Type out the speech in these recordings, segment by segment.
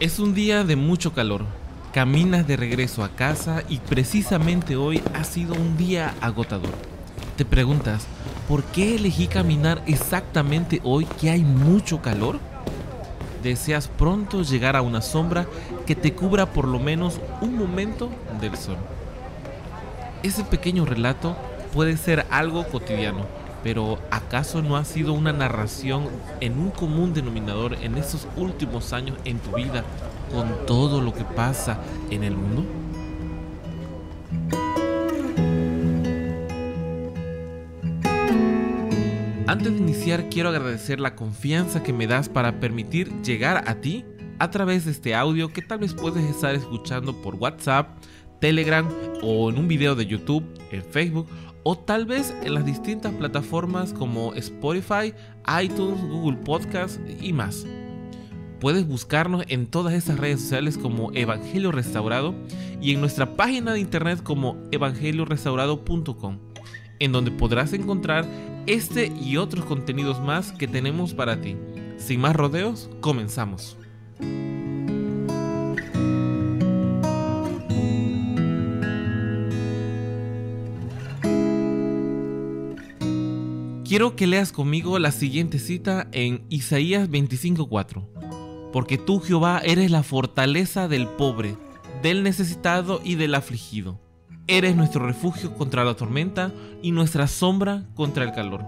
Es un día de mucho calor. Caminas de regreso a casa y precisamente hoy ha sido un día agotador. Te preguntas, ¿por qué elegí caminar exactamente hoy que hay mucho calor? Deseas pronto llegar a una sombra que te cubra por lo menos un momento del sol. Ese pequeño relato puede ser algo cotidiano, pero ¿acaso no ha sido una narración en un común denominador en estos últimos años en tu vida con todo lo que pasa en el mundo? Antes de iniciar quiero agradecer la confianza que me das para permitir llegar a ti a través de este audio que tal vez puedes estar escuchando por WhatsApp, Telegram o en un video de YouTube, en Facebook o tal vez en las distintas plataformas como Spotify, iTunes, Google Podcast y más. Puedes buscarnos en todas esas redes sociales como Evangelio Restaurado y en nuestra página de internet como evangeliorestaurado.com, en donde podrás encontrar este y otros contenidos más que tenemos para ti. Sin más rodeos, comenzamos. Quiero que leas conmigo la siguiente cita en Isaías 25:4. Porque tú, Jehová, eres la fortaleza del pobre, del necesitado y del afligido. Eres nuestro refugio contra la tormenta y nuestra sombra contra el calor.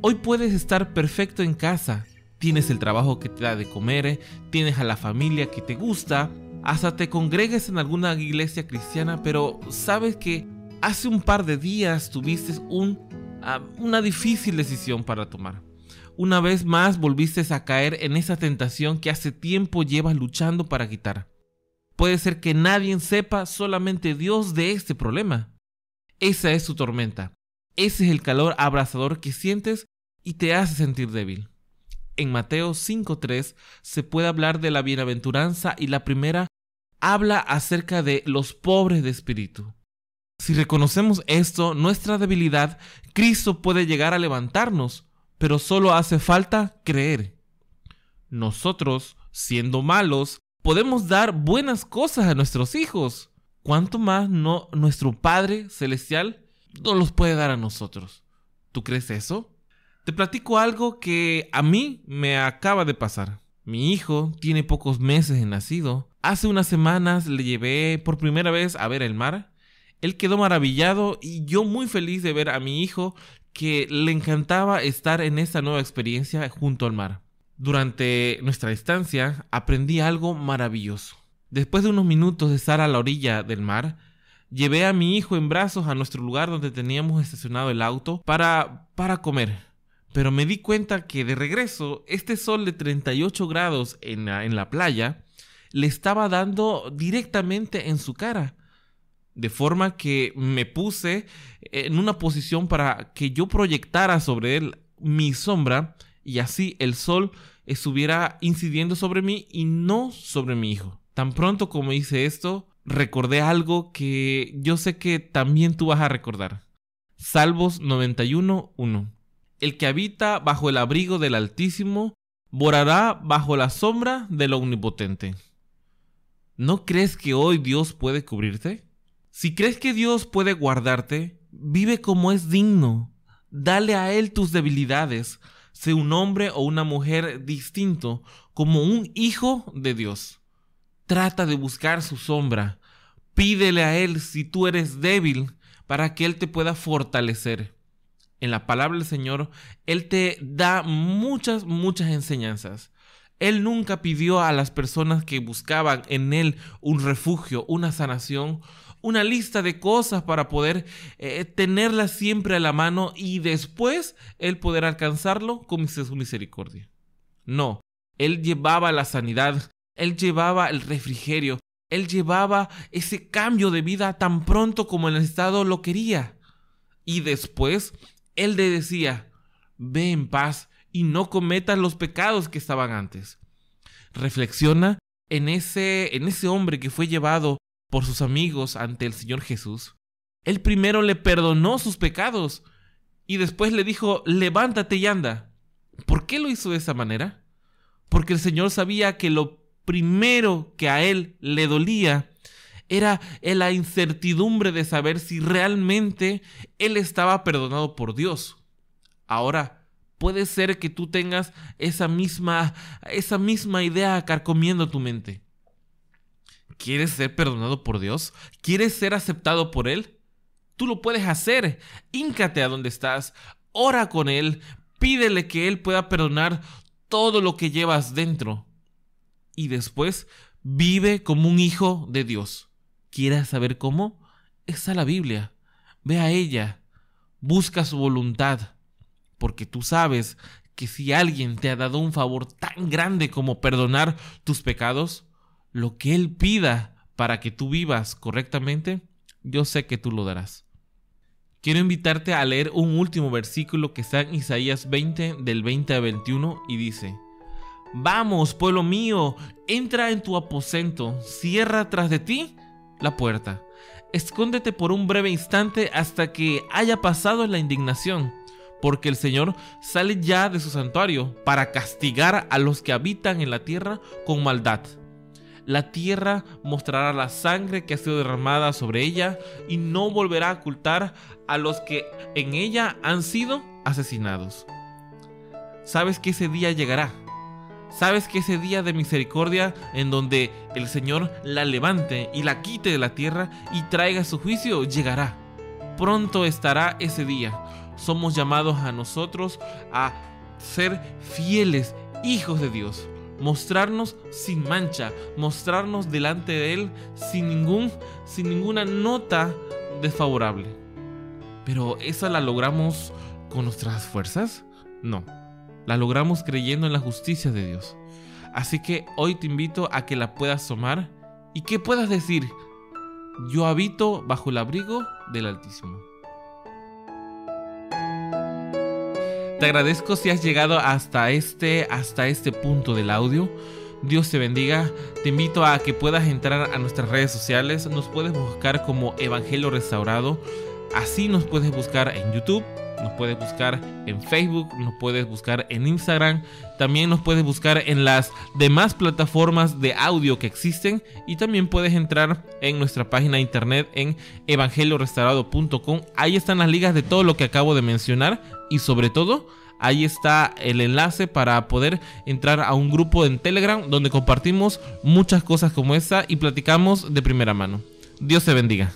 Hoy puedes estar perfecto en casa. Tienes el trabajo que te da de comer, tienes a la familia que te gusta, hasta te congregues en alguna iglesia cristiana, pero sabes que hace un par de días tuviste un una difícil decisión para tomar. Una vez más volviste a caer en esa tentación que hace tiempo llevas luchando para quitar. Puede ser que nadie sepa, solamente Dios, de este problema. Esa es su tormenta. Ese es el calor abrasador que sientes y te hace sentir débil. En Mateo 5.3 se puede hablar de la bienaventuranza y la primera habla acerca de los pobres de espíritu. Si reconocemos esto, nuestra debilidad, Cristo puede llegar a levantarnos, pero solo hace falta creer. Nosotros, siendo malos, podemos dar buenas cosas a nuestros hijos. ¿Cuánto más no nuestro Padre Celestial no los puede dar a nosotros? ¿Tú crees eso? Te platico algo que a mí me acaba de pasar. Mi hijo tiene pocos meses de nacido. Hace unas semanas le llevé por primera vez a ver el mar él quedó maravillado y yo muy feliz de ver a mi hijo que le encantaba estar en esta nueva experiencia junto al mar. Durante nuestra estancia aprendí algo maravilloso. Después de unos minutos de estar a la orilla del mar, llevé a mi hijo en brazos a nuestro lugar donde teníamos estacionado el auto para para comer. Pero me di cuenta que de regreso este sol de 38 grados en la, en la playa le estaba dando directamente en su cara de forma que me puse en una posición para que yo proyectara sobre él mi sombra y así el sol estuviera incidiendo sobre mí y no sobre mi hijo. Tan pronto como hice esto, recordé algo que yo sé que también tú vas a recordar. Salvos 91.1. El que habita bajo el abrigo del Altísimo morará bajo la sombra del Omnipotente. ¿No crees que hoy Dios puede cubrirte? Si crees que Dios puede guardarte, vive como es digno. Dale a Él tus debilidades. Sé un hombre o una mujer distinto, como un hijo de Dios. Trata de buscar su sombra. Pídele a Él si tú eres débil, para que Él te pueda fortalecer. En la palabra del Señor, Él te da muchas, muchas enseñanzas. Él nunca pidió a las personas que buscaban en Él un refugio, una sanación, una lista de cosas para poder eh, tenerlas siempre a la mano y después Él poder alcanzarlo con su misericordia. No, Él llevaba la sanidad, Él llevaba el refrigerio, Él llevaba ese cambio de vida tan pronto como el Estado lo quería. Y después Él le decía, ve en paz y no cometas los pecados que estaban antes. Reflexiona en ese, en ese hombre que fue llevado por sus amigos ante el Señor Jesús. Él primero le perdonó sus pecados y después le dijo, levántate y anda. ¿Por qué lo hizo de esa manera? Porque el Señor sabía que lo primero que a él le dolía era la incertidumbre de saber si realmente él estaba perdonado por Dios. Ahora, puede ser que tú tengas esa misma, esa misma idea carcomiendo tu mente. ¿Quieres ser perdonado por Dios? ¿Quieres ser aceptado por Él? Tú lo puedes hacer. Híncate a donde estás, ora con Él, pídele que Él pueda perdonar todo lo que llevas dentro. Y después vive como un hijo de Dios. ¿Quieres saber cómo? Está la Biblia. Ve a ella. Busca su voluntad. Porque tú sabes que si alguien te ha dado un favor tan grande como perdonar tus pecados, lo que Él pida para que tú vivas correctamente, yo sé que tú lo darás. Quiero invitarte a leer un último versículo que está en Isaías 20 del 20 a 21 y dice, Vamos, pueblo mío, entra en tu aposento, cierra tras de ti la puerta. Escóndete por un breve instante hasta que haya pasado la indignación, porque el Señor sale ya de su santuario para castigar a los que habitan en la tierra con maldad. La tierra mostrará la sangre que ha sido derramada sobre ella y no volverá a ocultar a los que en ella han sido asesinados. Sabes que ese día llegará Sabes que ese día de misericordia en donde el Señor la levante y la quite de la tierra y traiga su juicio llegará. Pronto estará ese día. Somos llamados a nosotros a ser fieles hijos de Dios. Mostrarnos sin mancha, mostrarnos delante de Él sin, ningún, sin ninguna nota desfavorable. Pero ¿esa la logramos con nuestras fuerzas? No la logramos creyendo en la justicia de Dios. Así que hoy te invito a que la puedas tomar y que puedas decir, yo habito bajo el abrigo del Altísimo. Te agradezco si has llegado hasta este, hasta este punto del audio. Dios te bendiga. Te invito a que puedas entrar a nuestras redes sociales. Nos puedes buscar como Evangelio Restaurado. Así nos puedes buscar en YouTube, nos puedes buscar en Facebook, nos puedes buscar en Instagram, también nos puedes buscar en las demás plataformas de audio que existen y también puedes entrar en nuestra página de internet en evangeliorestaurado.com. Ahí están las ligas de todo lo que acabo de mencionar y sobre todo ahí está el enlace para poder entrar a un grupo en Telegram donde compartimos muchas cosas como esta y platicamos de primera mano. Dios te bendiga.